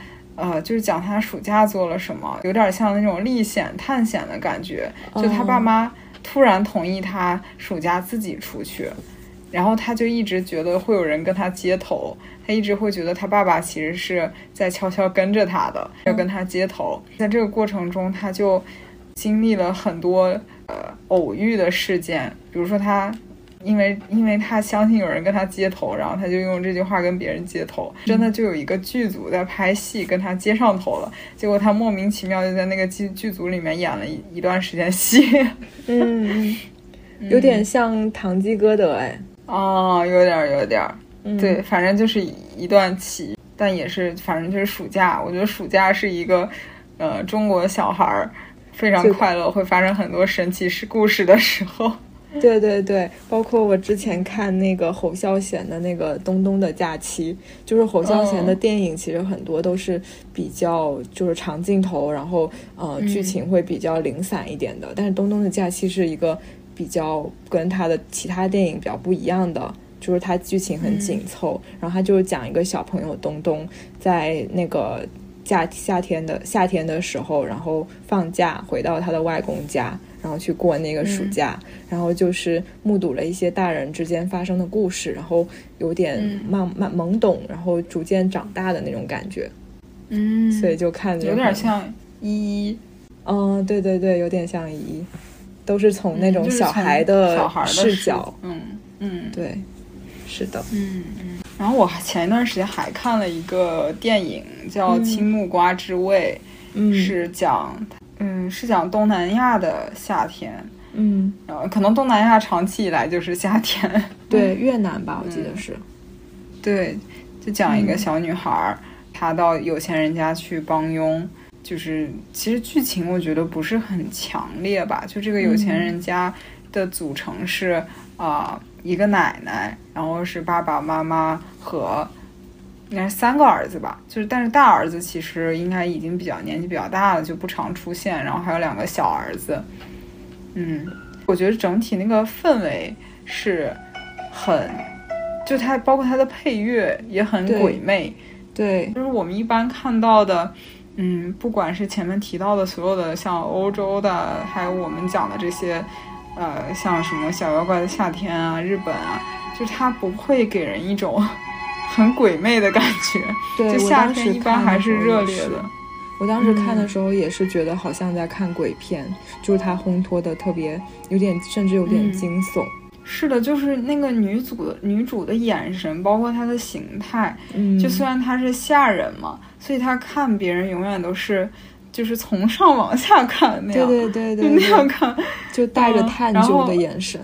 Speaker 1: 呃，就是讲他暑假做了什么，有点像那种历险探险的感觉。就他爸妈突然同意他暑假自己出去，然后他就一直觉得会有人跟他接头，他一直会觉得他爸爸其实是在悄悄跟着他的，要跟他接头。在这个过程中，他就经历了很多呃偶遇的事件，比如说他。因为因为他相信有人跟他接头，然后他就用这句话跟别人接头，真的就有一个剧组在拍戏跟他接上头了。结果他莫名其妙就在那个剧剧组里面演了一一段时间戏，<laughs>
Speaker 2: 嗯，有点像《唐吉诃德》哎，
Speaker 1: 哦，有点有点，对，反正就是一段期，但也是反正就是暑假，我觉得暑假是一个呃中国小孩儿非常快乐，会发生很多神奇事故事的时候。
Speaker 2: 对对对，包括我之前看那个侯孝贤的那个《东东的假期》，就是侯孝贤的电影，其实很多都是比较就是长镜头，然后呃剧情会比较零散一点的。但是《东东的假期》是一个比较跟他的其他电影比较不一样的，就是它剧情很紧凑，然后他就是讲一个小朋友东东在那个夏夏天的夏天的时候，然后放假回到他的外公家。然后去过那个暑假，然后就是目睹了一些大人之间发生的故事，然后有点懵懵懵懂，然后逐渐长大的那种感觉。
Speaker 1: 嗯，
Speaker 2: 所以就看着
Speaker 1: 有点像依依，
Speaker 2: 嗯，对对对，有点像一，都是从那种小孩的视角。
Speaker 1: 嗯嗯，
Speaker 2: 对。是的，
Speaker 1: 嗯嗯。然后我前一段时间还看了一个电影，叫《青木瓜之味》，
Speaker 2: 嗯，
Speaker 1: 是讲，嗯，是讲东南亚的夏天。
Speaker 2: 嗯，
Speaker 1: 呃，可能东南亚长期以来就是夏天。<laughs>
Speaker 2: 对，越南吧，我记得是。
Speaker 1: 对，就讲一个小女孩，她到有钱人家去帮佣。就是其实剧情我觉得不是很强烈吧。就这个有钱人家的组成是啊，一个奶奶，然后是爸爸妈妈和应该是三个儿子吧。就是但是大儿子其实应该已经比较年纪比较大了，就不常出现。然后还有两个小儿子。嗯，我觉得整体那个氛围是很，就它包括它的配乐也很鬼魅，
Speaker 2: 对，
Speaker 1: 就是我们一般看到的，嗯，不管是前面提到的所有的像欧洲的，还有我们讲的这些，呃，像什么小妖怪的夏天啊，日本啊，就是它不会给人一种 <laughs> 很鬼魅的感觉，
Speaker 2: 对，
Speaker 1: 就夏天一般还是热烈的。
Speaker 2: 我当时看的时候也是觉得好像在看鬼片，就是它烘托的特别有点，甚至有点惊悚。
Speaker 1: 是的，就是那个女主的女主的眼神，包括她的形态，
Speaker 2: 嗯，
Speaker 1: 就虽然她是下人嘛，所以她看别人永远都是就是从上往下看那样，
Speaker 2: 对对对对，
Speaker 1: 那样看，<laughs>
Speaker 2: 就带着探究的眼神。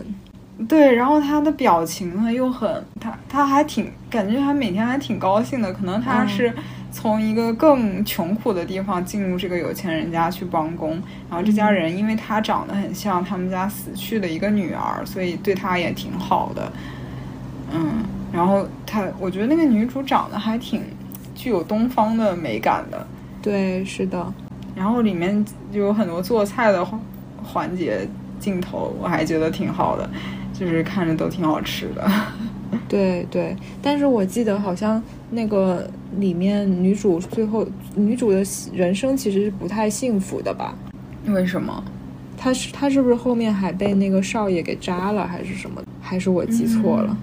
Speaker 1: 对，然后她的表情呢又很，她她还挺感觉她每天还挺高兴的，可能她是。从一个更穷苦的地方进入这个有钱人家去帮工，然后这家人因为他长得很像他们家死去的一个女儿，所以对他也挺好的。嗯，然后他，我觉得那个女主长得还挺具有东方的美感的。
Speaker 2: 对，是的。
Speaker 1: 然后里面就有很多做菜的环节镜头，我还觉得挺好的，就是看着都挺好吃的。<laughs>
Speaker 2: 对对，但是我记得好像那个里面女主最后女主的人生其实是不太幸福的吧？
Speaker 1: 为什么？
Speaker 2: 她是她是不是后面还被那个少爷给扎了，还是什么？还是我记错了？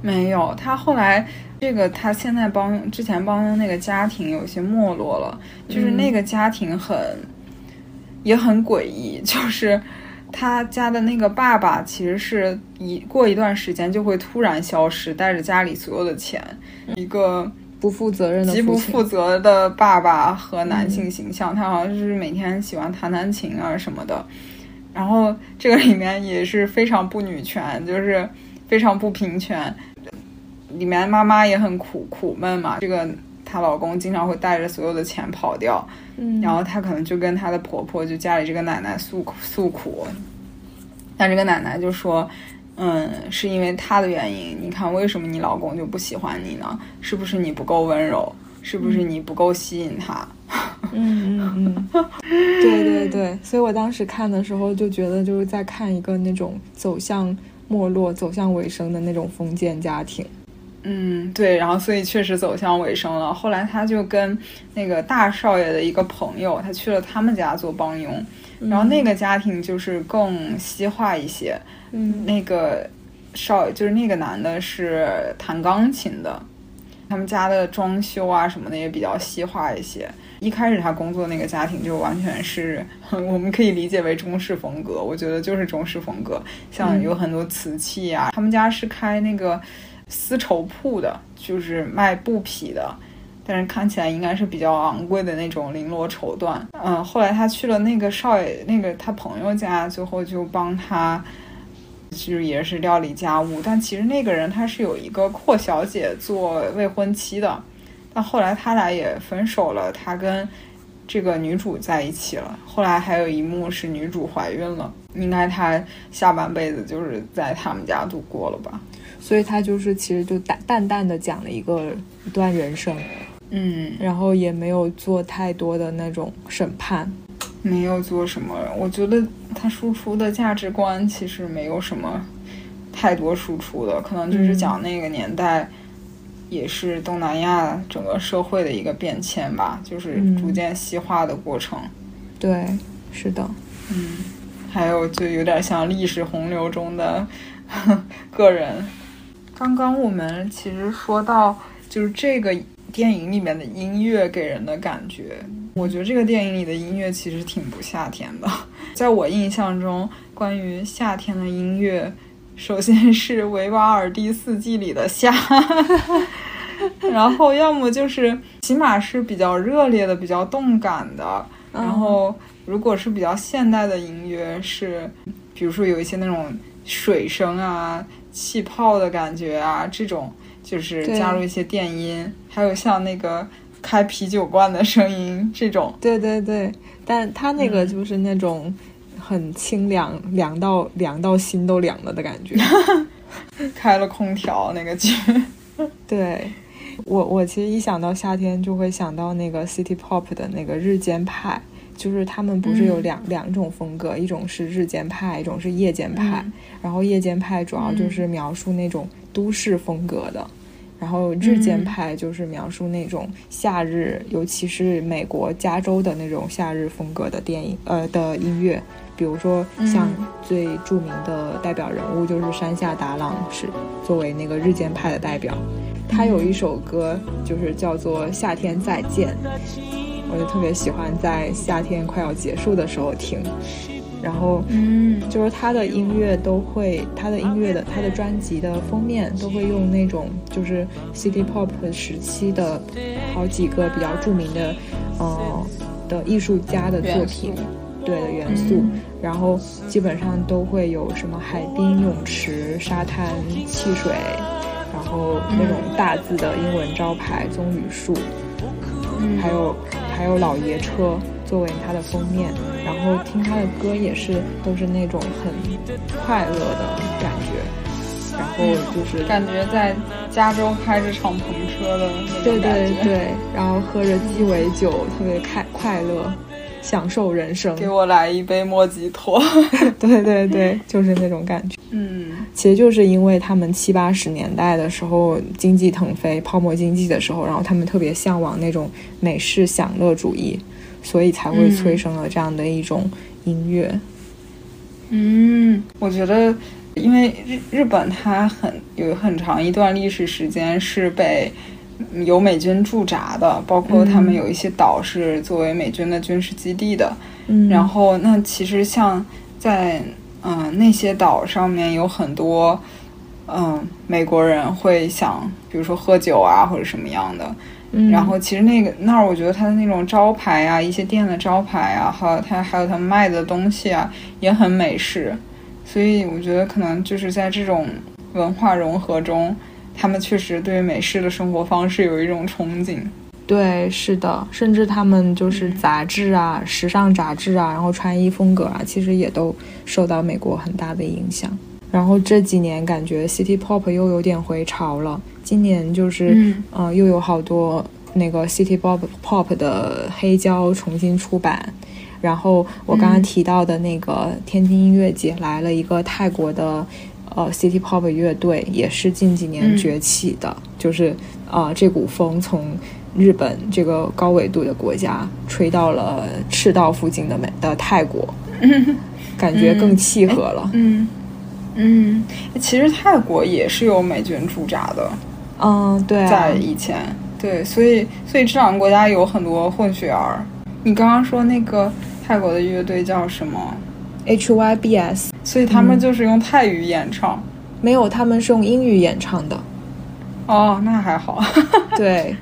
Speaker 1: 没有，她后来这个她现在帮之前帮的那个家庭有些没落了，就是那个家庭很也很诡异，<laughs> 就是。他家的那个爸爸其实是一过一段时间就会突然消失，带着家里所有的钱，一个
Speaker 2: 不负责任的、
Speaker 1: 极不负责的爸爸和男性形象。他好像是每天喜欢弹弹琴啊什么的，然后这个里面也是非常不女权，就是非常不平权。里面妈妈也很苦苦闷嘛，这个她老公经常会带着所有的钱跑掉。然后她可能就跟她的婆婆，就家里这个奶奶诉诉苦，但这个奶奶就说，嗯，是因为他的原因。你看，为什么你老公就不喜欢你呢？是不是你不够温柔？是不是你不够吸引他？
Speaker 2: 嗯 <laughs> 嗯嗯，<laughs> 对对对。所以我当时看的时候就觉得就是在看一个那种走向没落、走向尾声的那种封建家庭。
Speaker 1: 嗯，对，然后所以确实走向尾声了。后来他就跟那个大少爷的一个朋友，他去了他们家做帮佣，然后那个家庭就是更西化一些。
Speaker 2: 嗯，
Speaker 1: 那个少就是那个男的是弹钢琴的，他们家的装修啊什么的也比较西化一些。一开始他工作那个家庭就完全是 <laughs> 我们可以理解为中式风格，我觉得就是中式风格，像有很多瓷器啊。他们家是开那个。丝绸铺的，就是卖布匹的，但是看起来应该是比较昂贵的那种绫罗绸缎。嗯，后来他去了那个少爷那个他朋友家，最后就帮他，就是也是料理家务。但其实那个人他是有一个阔小姐做未婚妻的，但后来他俩也分手了，他跟这个女主在一起了。后来还有一幕是女主怀孕了，应该他下半辈子就是在他们家度过了吧。
Speaker 2: 所以他就是其实就淡淡淡的讲了一个一段人生，
Speaker 1: 嗯，
Speaker 2: 然后也没有做太多的那种审判，
Speaker 1: 没有做什么。我觉得他输出的价值观其实没有什么太多输出的，可能就是讲那个年代，也是东南亚整个社会的一个变迁吧，就是逐渐西化的过程。
Speaker 2: 对，是的，
Speaker 1: 嗯，还有就有点像历史洪流中的 <laughs> 个人。刚刚我们其实说到，就是这个电影里面的音乐给人的感觉，我觉得这个电影里的音乐其实挺不夏天的。<laughs> 在我印象中，关于夏天的音乐首先是维瓦尔第四季里的夏，<laughs> 然后要么就是起码是比较热烈的、比较动感的。然后如果是比较现代的音乐，是比如说有一些那种水声啊、气泡的感觉啊，这种就是加入一些电音，还有像那个开啤酒罐的声音这种。
Speaker 2: 对对对，但他那个就是那种。很清凉，凉到凉到心都凉了的感觉。<laughs>
Speaker 1: 开了空调那个剧，<laughs>
Speaker 2: 对我我其实一想到夏天就会想到那个 City Pop 的那个日间派，就是他们不是有两两种风格，一种是日间派，一种是夜间派。然后夜间派主要就是描述那种都市风格的。然后日间派就是描述那种夏日，尤其是美国加州的那种夏日风格的电影，呃的音乐。比如说像最著名的代表人物就是山下达郎，是作为那个日间派的代表。他有一首歌就是叫做《夏天再见》，我就特别喜欢在夏天快要结束的时候听。然后，
Speaker 1: 嗯，
Speaker 2: 就是他的音乐都会，他的音乐的，他的专辑的封面都会用那种就是 City Pop 时期的好几个比较著名的，呃的艺术家的作品，对的元素。然后基本上都会有什么海滨泳池、沙滩、汽水，然后那种大字的英文招牌棕榈树，还有还有老爷车。作为他的封面，然后听他的歌也是都是那种很快乐的感觉，然后就是
Speaker 1: 感觉在加州开着敞篷车的那
Speaker 2: 种对对对，然后喝着鸡尾酒，特别开快乐，享受人生。
Speaker 1: 给我来一杯莫吉托。<laughs>
Speaker 2: 对对对，就是那种感觉。
Speaker 1: 嗯，
Speaker 2: 其实就是因为他们七八十年代的时候经济腾飞、泡沫经济的时候，然后他们特别向往那种美式享乐主义。所以才会催生了这样的一种音乐。
Speaker 1: 嗯，我觉得，因为日日本它很有很长一段历史时间是被有美军驻扎的，包括他们有一些岛是作为美军的军事基地的。
Speaker 2: 嗯，
Speaker 1: 然后那其实像在嗯那些岛上面有很多嗯美国人会想，比如说喝酒啊或者什么样的。然后其实那个那儿，我觉得它的那种招牌啊，一些店的招牌啊，还有它还有他卖的东西啊，也很美式。所以我觉得可能就是在这种文化融合中，他们确实对美式的生活方式有一种憧憬。
Speaker 2: 对，是的，甚至他们就是杂志啊、时尚杂志啊，然后穿衣风格啊，其实也都受到美国很大的影响。然后这几年感觉 City Pop 又有点回潮了。今年就是，呃，又有好多那个 City Pop Pop 的黑胶重新出版。然后我刚刚提到的那个天津音乐节来了一个泰国的，呃，City Pop 乐队，也是近几年崛起的。就是，啊，这股风从日本这个高纬度的国家吹到了赤道附近的美的泰国，<laughs> 感觉更契合了。
Speaker 1: 嗯。嗯，其实泰国也是有美军驻扎的，
Speaker 2: 嗯，对，
Speaker 1: 在以前，对，所以所以这两个国家有很多混血儿。你刚刚说那个泰国的乐队叫什么
Speaker 2: ？HYBS，
Speaker 1: 所以他们就是用泰语演唱，
Speaker 2: 没有，他们是用英语演唱的。
Speaker 1: 哦，那还好。<laughs>
Speaker 2: 对，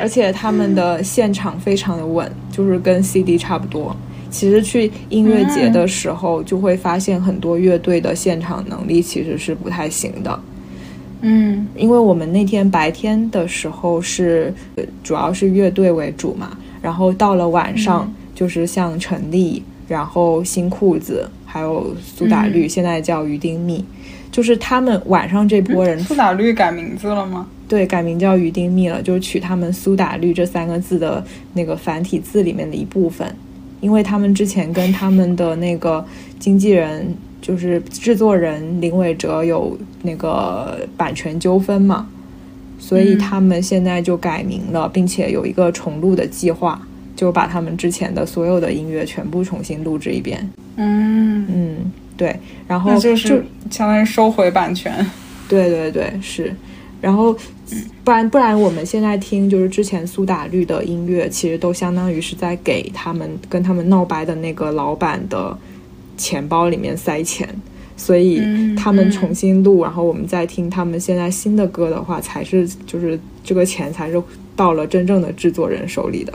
Speaker 2: 而且他们的现场非常的稳，就是跟 CD 差不多。其实去音乐节的时候，就会发现很多乐队的现场能力其实是不太行的。
Speaker 1: 嗯，
Speaker 2: 因为我们那天白天的时候是主要是乐队为主嘛，然后到了晚上就是像陈粒，然后新裤子，还有苏打绿，现在叫于丁蜜，就是他们晚上这波人。
Speaker 1: 苏打绿改名字了吗？
Speaker 2: 对，改名叫于丁蜜了，就是取他们苏打绿这三个字的那个繁体字里面的一部分。因为他们之前跟他们的那个经纪人，就是制作人林伟哲有那个版权纠纷嘛，所以他们现在就改名了，并且有一个重录的计划，就把他们之前的所有的音乐全部重新录制一遍。
Speaker 1: 嗯
Speaker 2: 嗯，对，然后
Speaker 1: 就是相当于收回版权。
Speaker 2: 对对对，是。然后，不然不然，我们现在听就是之前苏打绿的音乐，其实都相当于是在给他们跟他们闹掰的那个老板的钱包里面塞钱，所以他们重新录，然后我们再听他们现在新的歌的话，才是就是这个钱才是到了真正的制作人手里的。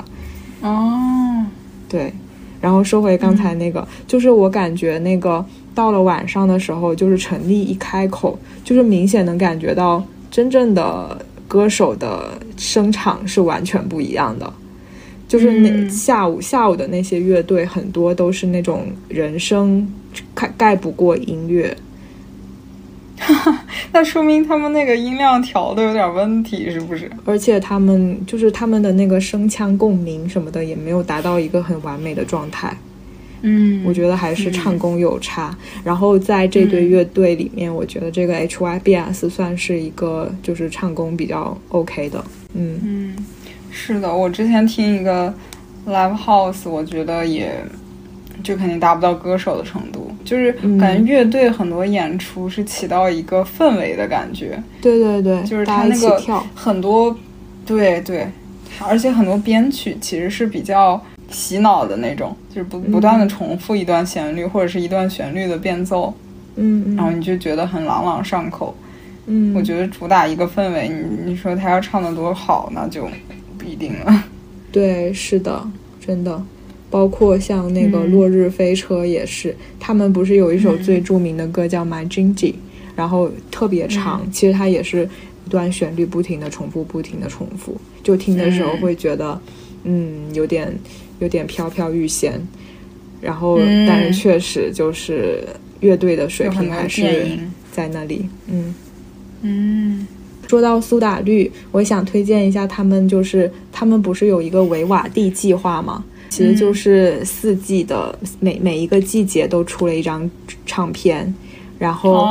Speaker 1: 哦，
Speaker 2: 对。然后说回刚才那个，就是我感觉那个到了晚上的时候，就是陈粒一开口，就是明显能感觉到真正的歌手的声场是完全不一样的。就是那下午下午的那些乐队，很多都是那种人声盖盖不过音乐。<laughs>
Speaker 1: 那说明他们那个音量调的有点问题，是不是？
Speaker 2: 而且他们就是他们的那个声腔共鸣什么的，也没有达到一个很完美的状态。
Speaker 1: 嗯，
Speaker 2: 我觉得还是唱功有差。然后在这队乐队里面，我觉得这个 HYBS 算是一个就是唱功比较 OK 的。嗯
Speaker 1: 嗯。是的，我之前听一个 live house，我觉得也就肯定达不到歌手的程度，就是感觉乐队很多演出是起到一个氛围的感觉。
Speaker 2: 对对对，
Speaker 1: 就是他那个很多，对对，而且很多编曲其实是比较洗脑的那种，就是不不断的重复一段旋律或者是一段旋律的变奏，
Speaker 2: 嗯，
Speaker 1: 然后你就觉得很朗朗上口。
Speaker 2: 嗯，
Speaker 1: 我觉得主打一个氛围，你你说他要唱的多好，那就。不一定了，<laughs>
Speaker 2: 对，是的，真的，包括像那个《落日飞车》也是，他们不是有一首最著名的歌叫《My Gingy》，然后特别长，其实它也是一段旋律不停的重复，不停的重复，就听的时候会觉得，嗯，有点有点飘飘欲仙，然后但是确实就是乐队的水平还是在那里，
Speaker 1: 嗯嗯。
Speaker 2: 说到苏打绿，我想推荐一下他们，就是他们不是有一个维瓦蒂计划吗？其实就是四季的每每一个季节都出了一张唱片，然后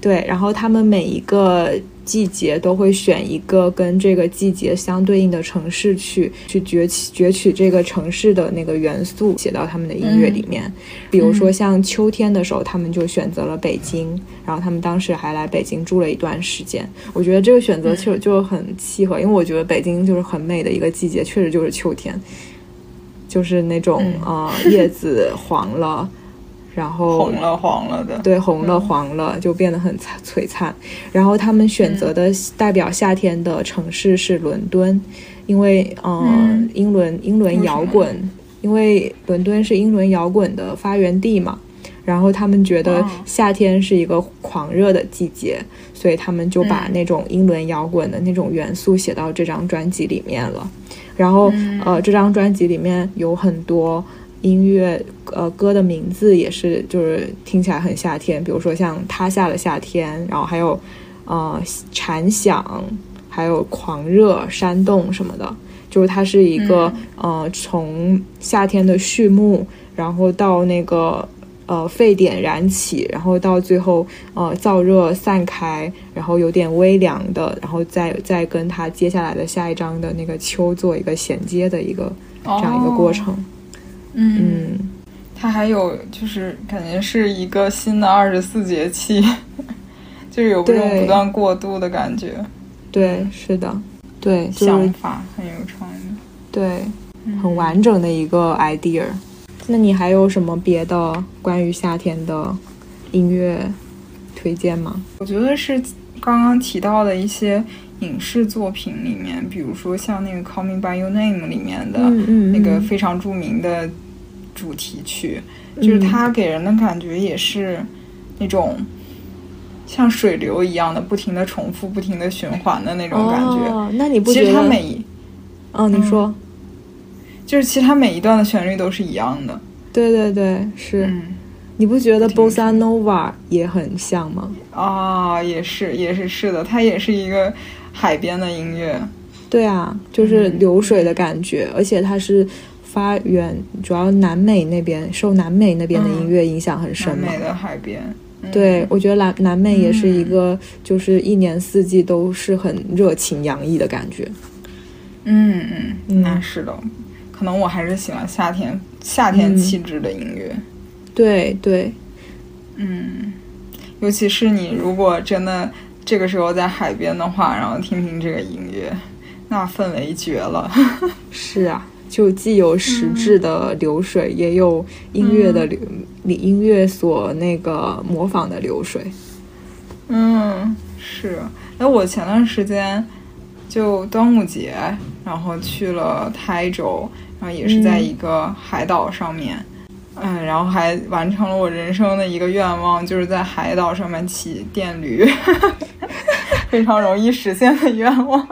Speaker 2: 对，然后他们每一个。季节都会选一个跟这个季节相对应的城市去去攫取攫取这个城市的那个元素写到他们的音乐里面。比如说像秋天的时候，他们就选择了北京，然后他们当时还来北京住了一段时间。我觉得这个选择就就很契合，因为我觉得北京就是很美的一个季节，确实就是秋天，就是那种啊叶子黄了。然后
Speaker 1: 红了黄了的，
Speaker 2: 对，红了黄了就变得很璀璀璨。然后他们选择的代表夏天的城市是伦敦，因为嗯，英伦英伦摇滚，因为伦敦是英伦摇滚的发源地嘛。然后他们觉得夏天是一个狂热的季节，所以他们就把那种英伦摇滚的那种元素写到这张专辑里面了。然后呃，这张专辑里面有很多。音乐，呃，歌的名字也是，就是听起来很夏天，比如说像《他下了夏天》，然后还有，呃，蝉响，还有狂热、山洞什么的，就是它是一个，呃，从夏天的序幕，然后到那个，呃，沸点燃起，然后到最后，呃，燥热散开，然后有点微凉的，然后再再跟它接下来的下一章的那个秋做一个衔接的一个这样一个过程。
Speaker 1: 嗯，它还有就是感觉是一个新的二十四节气，<laughs> 就是有这种不断过渡的感觉。
Speaker 2: 对，是的，对，
Speaker 1: 想法很有创意。
Speaker 2: 对，很完整的一个 idea。那你还有什么别的关于夏天的音乐推荐吗？
Speaker 1: 我觉得是刚刚提到的一些。影视作品里面，比如说像那个《Call Me by Your Name》里面的那个非常著名的主题曲，就是它给人的感觉也是那种像水流一样的，不停的重复、不停的循环的那种感觉。
Speaker 2: 哦那你不
Speaker 1: 觉得？其实它每一……
Speaker 2: 哦，你说，
Speaker 1: 就是其实它每一段的旋律都是一样的。
Speaker 2: 对对对，是。你不觉得 Bossa Nova 也很像吗？
Speaker 1: 啊，也是，也是，是的，它也是一个。海边的音乐，
Speaker 2: 对啊，就是流水的感觉，而且它是发源主要南美那边，受南美那边的音乐影响很深
Speaker 1: 嘛。南美的海边，
Speaker 2: 对我觉得南南美也是一个，就是一年四季都是很热情洋溢的感觉。
Speaker 1: 嗯嗯，那是的，可能我还是喜欢夏天夏天气质的音乐。
Speaker 2: 对对，
Speaker 1: 嗯，尤其是你如果真的。这个时候在海边的话，然后听听这个音乐，那氛围绝了。<laughs>
Speaker 2: 是啊，就既有实质的流水，也有音乐的流，你音乐所那个模仿的流水。
Speaker 1: 嗯，是。哎，我前段时间就端午节，然后去了台州，然后也是在一个海岛上面，嗯，然后还完成了我人生的一个愿望，就是在海岛上面骑电驴，<laughs> 非常容易实现的愿望。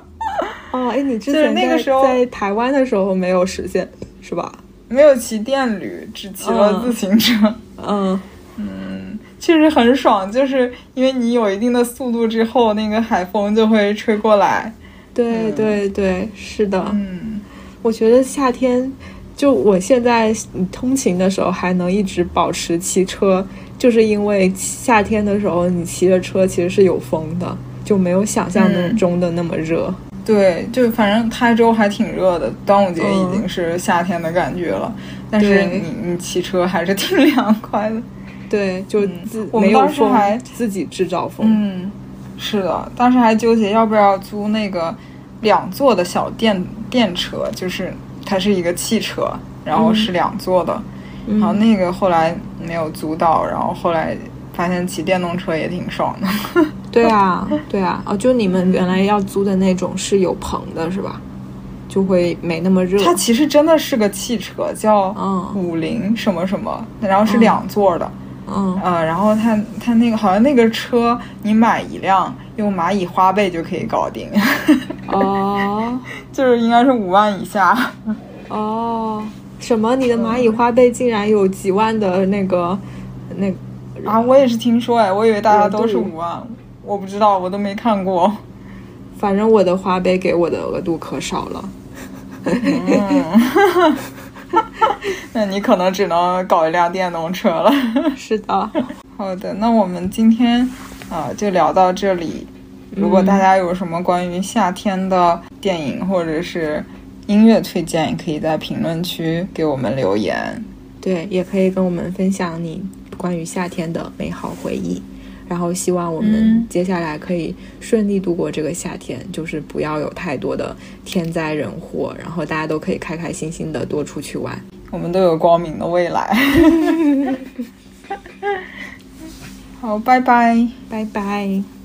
Speaker 2: 哦，哎，你之前
Speaker 1: 那个时候
Speaker 2: 在台湾的时候没有实现，是吧？
Speaker 1: 没有骑电驴，只骑了自行车。<laughs>
Speaker 2: 嗯
Speaker 1: 嗯，确实很爽，就是因为你有一定的速度之后，那个海风就会吹过来。
Speaker 2: 对对对，是的。
Speaker 1: 嗯，
Speaker 2: 我觉得夏天，就我现在通勤的时候还能一直保持骑车，就是因为夏天的时候你骑着车其实是有风的，就没有想象中的那么热。
Speaker 1: 对，就反正台州还挺热的，端午节已经是夏天的感觉了，但是你你骑车还是挺凉快的。
Speaker 2: 对，就自
Speaker 1: 我们当时还
Speaker 2: 自己制造风。
Speaker 1: 嗯，是的，当时还纠结要不要租那个两座的小电电车，就是它是一个汽车，然后是两座的，然后那个后来没有租到，然后后来。发现骑电动车也挺爽的。
Speaker 2: 对啊，对啊，哦，就你们原来要租的那种是有棚的，是吧？就会没那么热。
Speaker 1: 它其实真的是个汽车，叫五菱什么什么，然后是两座的。
Speaker 2: 嗯，
Speaker 1: 呃，然后它它那个好像那个车，你买一辆用蚂蚁花呗就可以搞定。
Speaker 2: 哦，<laughs>
Speaker 1: 就是应该是五万以下。
Speaker 2: 哦，什么？你的蚂蚁花呗竟然有几万的那个那？
Speaker 1: 啊，我也是听说哎，我以为大家都是五万，我不知道，我都没看过。
Speaker 2: 反正我的花呗给我的额度可少了。
Speaker 1: 嗯，<laughs> 那你可能只能搞一辆电动车了。<laughs>
Speaker 2: 是的。
Speaker 1: 好的，那我们今天啊就聊到这里。如果大家有什么关于夏天的电影或者是音乐推荐，也可以在评论区给我们留言。
Speaker 2: 对，也可以跟我们分享你。关于夏天的美好回忆，然后希望我们接下来可以顺利度过这个夏天，就是不要有太多的天灾人祸，然后大家都可以开开心心的多出去玩，
Speaker 1: 我们都有光明的未来。<laughs> 好，拜拜，
Speaker 2: 拜拜。